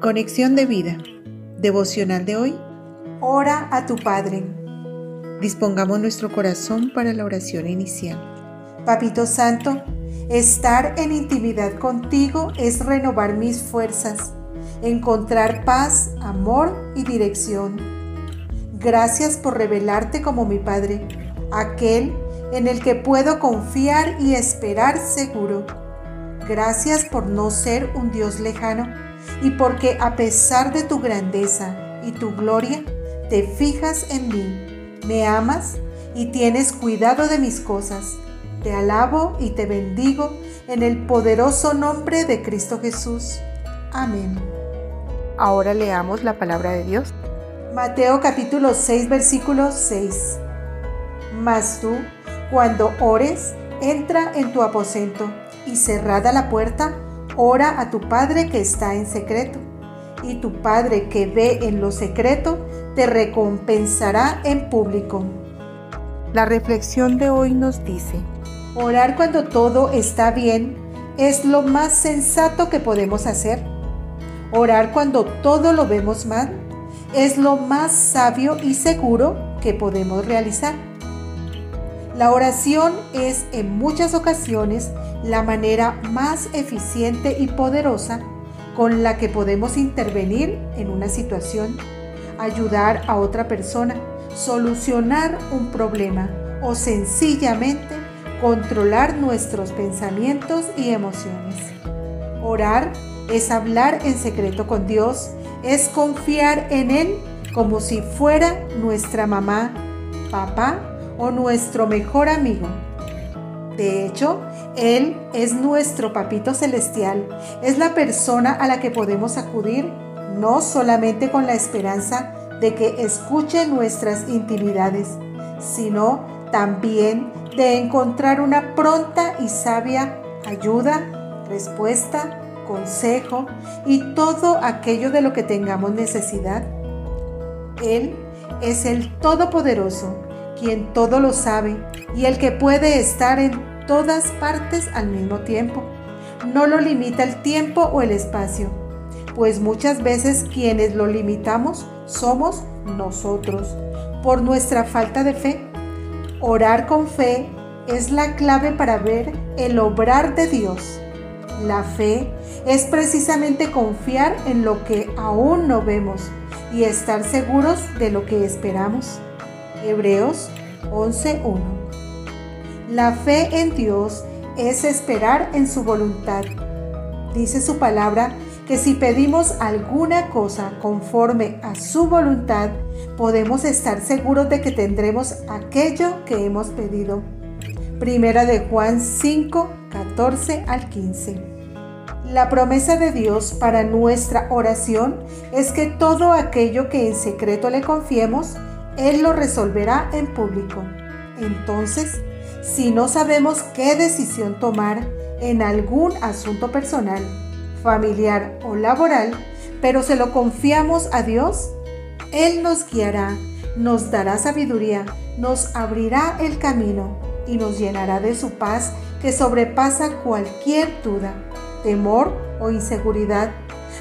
Conexión de vida. Devocional de hoy. Ora a tu Padre. Dispongamos nuestro corazón para la oración inicial. Papito Santo, estar en intimidad contigo es renovar mis fuerzas, encontrar paz, amor y dirección. Gracias por revelarte como mi Padre, aquel en el que puedo confiar y esperar seguro. Gracias por no ser un Dios lejano y porque a pesar de tu grandeza y tu gloria, te fijas en mí, me amas y tienes cuidado de mis cosas. Te alabo y te bendigo en el poderoso nombre de Cristo Jesús. Amén. Ahora leamos la palabra de Dios. Mateo capítulo 6 versículo 6. Mas tú, cuando ores, entra en tu aposento y cerrada la puerta, ora a tu Padre que está en secreto. Y tu Padre que ve en lo secreto, te recompensará en público. La reflexión de hoy nos dice, Orar cuando todo está bien es lo más sensato que podemos hacer. Orar cuando todo lo vemos mal es lo más sabio y seguro que podemos realizar. La oración es en muchas ocasiones la manera más eficiente y poderosa con la que podemos intervenir en una situación, ayudar a otra persona, solucionar un problema o sencillamente controlar nuestros pensamientos y emociones. Orar es hablar en secreto con Dios, es confiar en Él como si fuera nuestra mamá, papá o nuestro mejor amigo. De hecho, Él es nuestro papito celestial, es la persona a la que podemos acudir, no solamente con la esperanza de que escuche nuestras intimidades, sino también de encontrar una pronta y sabia ayuda, respuesta, consejo y todo aquello de lo que tengamos necesidad. Él es el Todopoderoso, quien todo lo sabe y el que puede estar en todas partes al mismo tiempo. No lo limita el tiempo o el espacio, pues muchas veces quienes lo limitamos somos nosotros, por nuestra falta de fe. Orar con fe es la clave para ver el obrar de Dios. La fe es precisamente confiar en lo que aún no vemos y estar seguros de lo que esperamos. Hebreos 11.1 La fe en Dios es esperar en su voluntad. Dice su palabra que si pedimos alguna cosa conforme a su voluntad, podemos estar seguros de que tendremos aquello que hemos pedido. Primera de Juan 5, 14 al 15. La promesa de Dios para nuestra oración es que todo aquello que en secreto le confiemos, Él lo resolverá en público. Entonces, si no sabemos qué decisión tomar en algún asunto personal, familiar o laboral, pero se lo confiamos a Dios, Él nos guiará, nos dará sabiduría, nos abrirá el camino y nos llenará de su paz que sobrepasa cualquier duda, temor o inseguridad,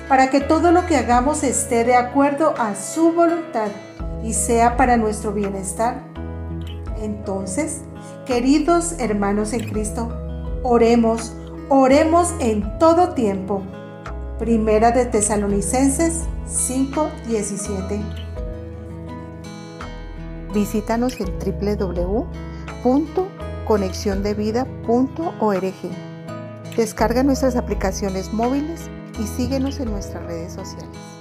para que todo lo que hagamos esté de acuerdo a su voluntad y sea para nuestro bienestar. Entonces, queridos hermanos en Cristo, oremos Oremos en todo tiempo. Primera de Tesalonicenses 5:17. Visítanos en www.conexiondevida.org. Descarga nuestras aplicaciones móviles y síguenos en nuestras redes sociales.